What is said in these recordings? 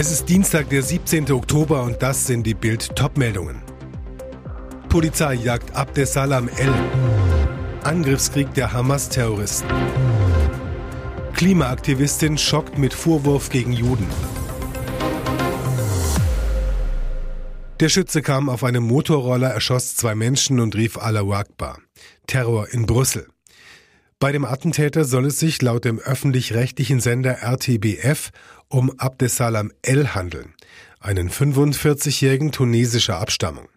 Es ist Dienstag, der 17. Oktober und das sind die Bild Topmeldungen. Polizei jagt Abdesalam El. Angriffskrieg der Hamas-Terroristen. Klimaaktivistin schockt mit Vorwurf gegen Juden. Der Schütze kam auf einem Motorroller, erschoss zwei Menschen und rief Allahu Akbar. Terror in Brüssel. Bei dem Attentäter soll es sich laut dem öffentlich-rechtlichen Sender RTBF um Abdesalam El handeln, einen 45-jährigen tunesischer Abstammung.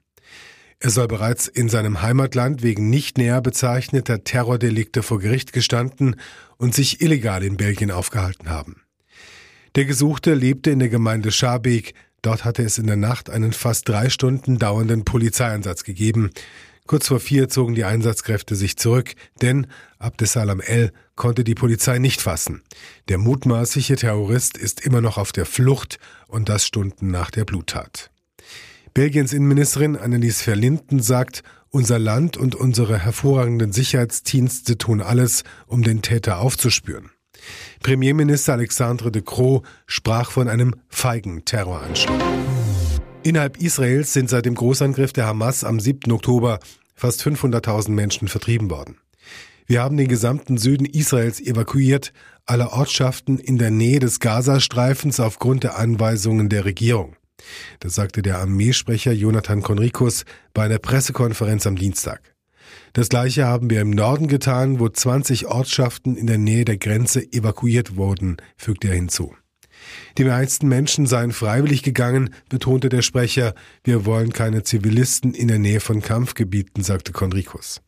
Er soll bereits in seinem Heimatland wegen nicht näher bezeichneter Terrordelikte vor Gericht gestanden und sich illegal in Belgien aufgehalten haben. Der Gesuchte lebte in der Gemeinde Scharbeek, dort hatte es in der Nacht einen fast drei Stunden dauernden Polizeieinsatz gegeben, Kurz vor vier zogen die Einsatzkräfte sich zurück, denn Abdesalam El konnte die Polizei nicht fassen. Der mutmaßliche Terrorist ist immer noch auf der Flucht und das Stunden nach der Bluttat. Belgiens Innenministerin Annelies Verlinden sagt, unser Land und unsere hervorragenden Sicherheitsdienste tun alles, um den Täter aufzuspüren. Premierminister Alexandre de Croo sprach von einem feigen Terroranschlag. Innerhalb Israels sind seit dem Großangriff der Hamas am 7. Oktober fast 500.000 Menschen vertrieben worden. Wir haben den gesamten Süden Israels evakuiert, alle Ortschaften in der Nähe des Gazastreifens aufgrund der Anweisungen der Regierung. Das sagte der Armeesprecher Jonathan Konrikus bei einer Pressekonferenz am Dienstag. Das gleiche haben wir im Norden getan, wo 20 Ortschaften in der Nähe der Grenze evakuiert wurden, fügte er hinzu. Die meisten Menschen seien freiwillig gegangen, betonte der Sprecher. Wir wollen keine Zivilisten in der Nähe von Kampfgebieten, sagte Konrikus.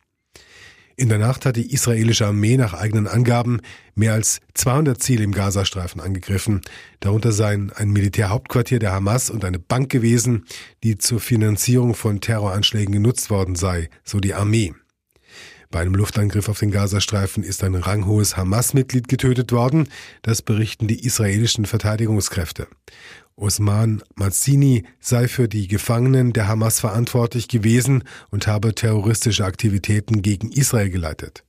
In der Nacht hat die israelische Armee nach eigenen Angaben mehr als 200 Ziele im Gazastreifen angegriffen. Darunter seien ein Militärhauptquartier der Hamas und eine Bank gewesen, die zur Finanzierung von Terroranschlägen genutzt worden sei, so die Armee. Bei einem Luftangriff auf den Gazastreifen ist ein ranghohes Hamas-Mitglied getötet worden. Das berichten die israelischen Verteidigungskräfte. Osman Mazzini sei für die Gefangenen der Hamas verantwortlich gewesen und habe terroristische Aktivitäten gegen Israel geleitet.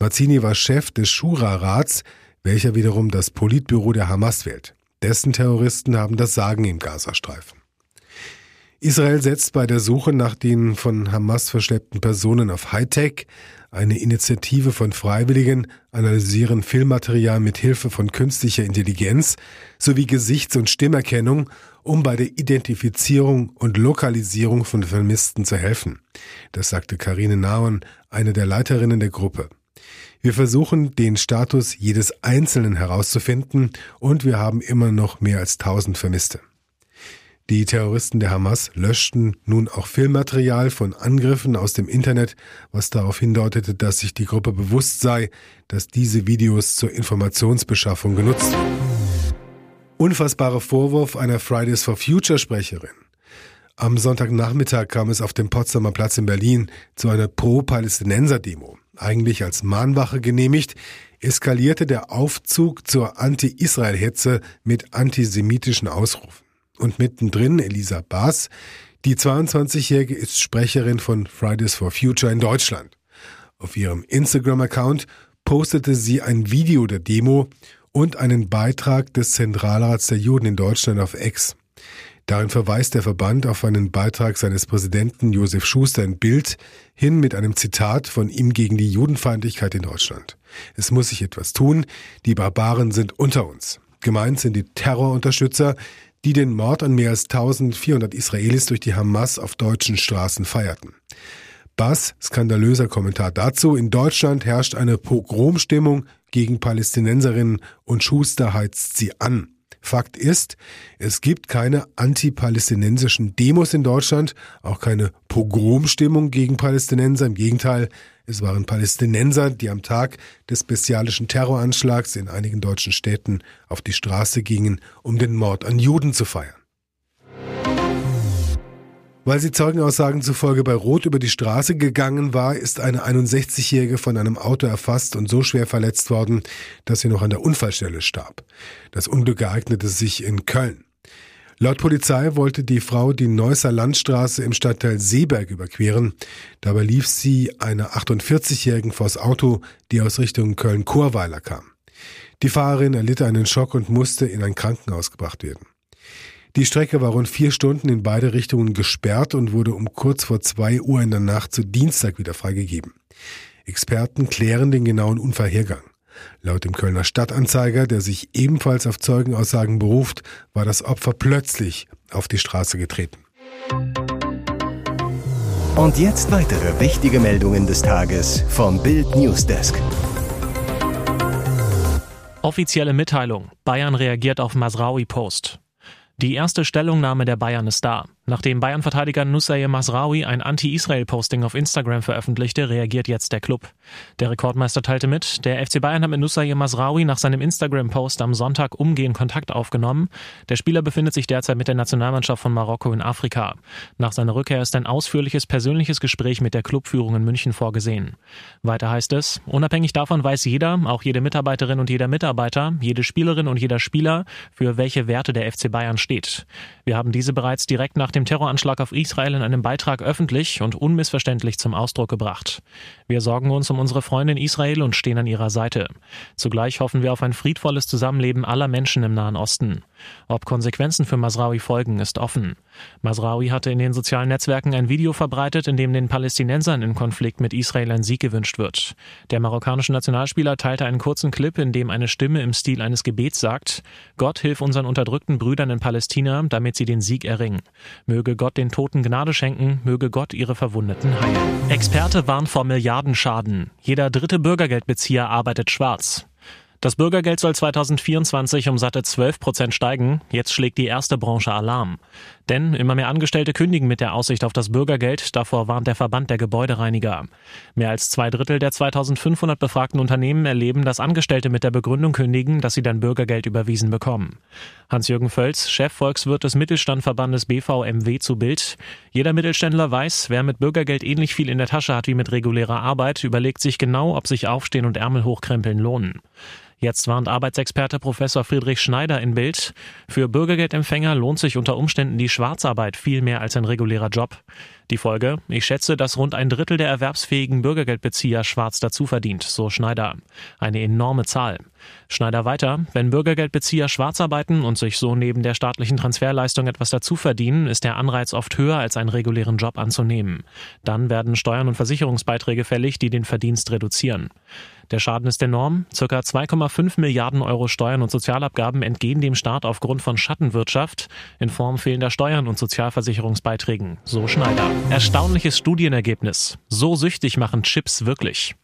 Mazzini war Chef des Shura-Rats, welcher wiederum das Politbüro der Hamas wählt. Dessen Terroristen haben das Sagen im Gazastreifen. Israel setzt bei der Suche nach den von Hamas verschleppten Personen auf Hightech. Eine Initiative von Freiwilligen analysieren Filmmaterial mit Hilfe von künstlicher Intelligenz sowie Gesichts- und Stimmerkennung, um bei der Identifizierung und Lokalisierung von Vermissten zu helfen. Das sagte Karine Nauen, eine der Leiterinnen der Gruppe. Wir versuchen, den Status jedes Einzelnen herauszufinden und wir haben immer noch mehr als tausend Vermisste. Die Terroristen der Hamas löschten nun auch Filmmaterial von Angriffen aus dem Internet, was darauf hindeutete, dass sich die Gruppe bewusst sei, dass diese Videos zur Informationsbeschaffung genutzt werden. Unfassbarer Vorwurf einer Fridays for Future Sprecherin. Am Sonntagnachmittag kam es auf dem Potsdamer Platz in Berlin zu einer Pro-Palästinenser-Demo. Eigentlich als Mahnwache genehmigt, eskalierte der Aufzug zur Anti-Israel-Hetze mit antisemitischen Ausrufen. Und mittendrin Elisa Baas. Die 22-Jährige ist Sprecherin von Fridays for Future in Deutschland. Auf ihrem Instagram-Account postete sie ein Video der Demo und einen Beitrag des Zentralrats der Juden in Deutschland auf X. Darin verweist der Verband auf einen Beitrag seines Präsidenten Josef Schuster in Bild hin mit einem Zitat von ihm gegen die Judenfeindlichkeit in Deutschland. Es muss sich etwas tun, die Barbaren sind unter uns. Gemeint sind die Terrorunterstützer, die den Mord an mehr als 1400 Israelis durch die Hamas auf deutschen Straßen feierten. Bass, skandalöser Kommentar dazu, in Deutschland herrscht eine Pogromstimmung gegen Palästinenserinnen und Schuster heizt sie an. Fakt ist, es gibt keine antipalästinensischen Demos in Deutschland, auch keine Pogromstimmung gegen Palästinenser. Im Gegenteil, es waren Palästinenser, die am Tag des bestialischen Terroranschlags in einigen deutschen Städten auf die Straße gingen, um den Mord an Juden zu feiern. Weil sie Zeugenaussagen zufolge bei Rot über die Straße gegangen war, ist eine 61-Jährige von einem Auto erfasst und so schwer verletzt worden, dass sie noch an der Unfallstelle starb. Das Unglück ereignete sich in Köln. Laut Polizei wollte die Frau die Neusser Landstraße im Stadtteil Seeberg überqueren. Dabei lief sie einer 48-Jährigen vors Auto, die aus Richtung Köln-Chorweiler kam. Die Fahrerin erlitt einen Schock und musste in ein Krankenhaus gebracht werden. Die Strecke war rund vier Stunden in beide Richtungen gesperrt und wurde um kurz vor zwei Uhr in der Nacht zu Dienstag wieder freigegeben. Experten klären den genauen Unfallhergang. Laut dem Kölner Stadtanzeiger, der sich ebenfalls auf Zeugenaussagen beruft, war das Opfer plötzlich auf die Straße getreten. Und jetzt weitere wichtige Meldungen des Tages vom Bild Newsdesk. Offizielle Mitteilung. Bayern reagiert auf Masraui-Post. Die erste Stellungnahme der Bayern ist da. Nachdem Bayern-Verteidiger Nusayr Masraoui ein Anti-Israel-Posting auf Instagram veröffentlichte, reagiert jetzt der Club. Der Rekordmeister teilte mit, der FC Bayern hat mit Nusayr Masraoui nach seinem Instagram-Post am Sonntag umgehend Kontakt aufgenommen. Der Spieler befindet sich derzeit mit der Nationalmannschaft von Marokko in Afrika. Nach seiner Rückkehr ist ein ausführliches persönliches Gespräch mit der Clubführung in München vorgesehen. Weiter heißt es, unabhängig davon weiß jeder, auch jede Mitarbeiterin und jeder Mitarbeiter, jede Spielerin und jeder Spieler, für welche Werte der FC Bayern steht. Wir haben diese bereits direkt nach dem Terroranschlag auf Israel in einem Beitrag öffentlich und unmissverständlich zum Ausdruck gebracht. Wir sorgen uns um unsere Freunde in Israel und stehen an ihrer Seite. Zugleich hoffen wir auf ein friedvolles Zusammenleben aller Menschen im Nahen Osten. Ob Konsequenzen für Masraoui folgen, ist offen. Masraoui hatte in den sozialen Netzwerken ein Video verbreitet, in dem den Palästinensern im Konflikt mit Israel ein Sieg gewünscht wird. Der marokkanische Nationalspieler teilte einen kurzen Clip, in dem eine Stimme im Stil eines Gebets sagt, Gott hilf unseren unterdrückten Brüdern in Palästina, damit sie den Sieg erringen. Möge Gott den Toten Gnade schenken, möge Gott ihre Verwundeten heilen. Experte warnt vor Milliardenschaden. Jeder dritte Bürgergeldbezieher arbeitet schwarz. Das Bürgergeld soll 2024 um satte 12 Prozent steigen. Jetzt schlägt die erste Branche Alarm. Denn immer mehr Angestellte kündigen mit der Aussicht auf das Bürgergeld. Davor warnt der Verband der Gebäudereiniger. Mehr als zwei Drittel der 2500 befragten Unternehmen erleben, dass Angestellte mit der Begründung kündigen, dass sie dann Bürgergeld überwiesen bekommen. Hans-Jürgen Völz, Chef Volkswirt des Mittelstandverbandes BVMW zu Bild. Jeder Mittelständler weiß, wer mit Bürgergeld ähnlich viel in der Tasche hat wie mit regulärer Arbeit, überlegt sich genau, ob sich Aufstehen und Ärmel hochkrempeln lohnen. Jetzt warnt Arbeitsexperte Professor Friedrich Schneider in Bild. Für Bürgergeldempfänger lohnt sich unter Umständen die Schwarzarbeit viel mehr als ein regulärer Job. Die Folge? Ich schätze, dass rund ein Drittel der erwerbsfähigen Bürgergeldbezieher schwarz dazu verdient, so Schneider. Eine enorme Zahl. Schneider weiter, wenn Bürgergeldbezieher schwarz arbeiten und sich so neben der staatlichen Transferleistung etwas dazu verdienen, ist der Anreiz oft höher als einen regulären Job anzunehmen. Dann werden Steuern und Versicherungsbeiträge fällig, die den Verdienst reduzieren. Der Schaden ist enorm. Circa 2,5 Milliarden Euro Steuern und Sozialabgaben entgehen dem Staat aufgrund von Schattenwirtschaft in Form fehlender Steuern und Sozialversicherungsbeiträgen. So Schneider. Erstaunliches Studienergebnis. So süchtig machen Chips wirklich.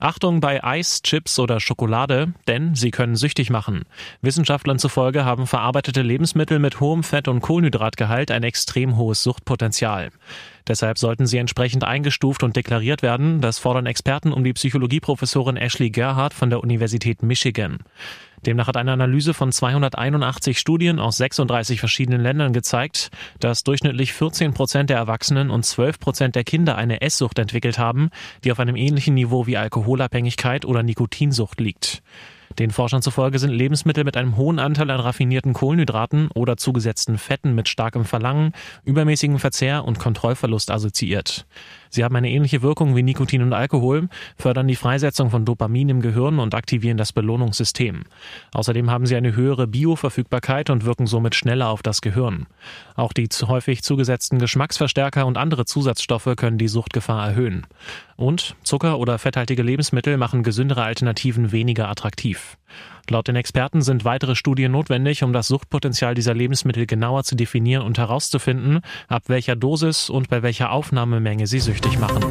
Achtung bei Eis, Chips oder Schokolade, denn sie können süchtig machen. Wissenschaftlern zufolge haben verarbeitete Lebensmittel mit hohem Fett- und Kohlenhydratgehalt ein extrem hohes Suchtpotenzial. Deshalb sollten sie entsprechend eingestuft und deklariert werden. Das fordern Experten um die Psychologieprofessorin Ashley Gerhardt von der Universität Michigan. Demnach hat eine Analyse von 281 Studien aus 36 verschiedenen Ländern gezeigt, dass durchschnittlich 14 Prozent der Erwachsenen und 12 Prozent der Kinder eine Esssucht entwickelt haben, die auf einem ähnlichen Niveau wie Alkoholabhängigkeit oder Nikotinsucht liegt. Den Forschern zufolge sind Lebensmittel mit einem hohen Anteil an raffinierten Kohlenhydraten oder zugesetzten Fetten mit starkem Verlangen, übermäßigem Verzehr und Kontrollverlust assoziiert. Sie haben eine ähnliche Wirkung wie Nikotin und Alkohol, fördern die Freisetzung von Dopamin im Gehirn und aktivieren das Belohnungssystem. Außerdem haben sie eine höhere Bioverfügbarkeit und wirken somit schneller auf das Gehirn. Auch die häufig zugesetzten Geschmacksverstärker und andere Zusatzstoffe können die Suchtgefahr erhöhen. Und Zucker- oder fetthaltige Lebensmittel machen gesündere Alternativen weniger attraktiv. Laut den Experten sind weitere Studien notwendig, um das Suchtpotenzial dieser Lebensmittel genauer zu definieren und herauszufinden, ab welcher Dosis und bei welcher Aufnahmemenge sie süchtig machen.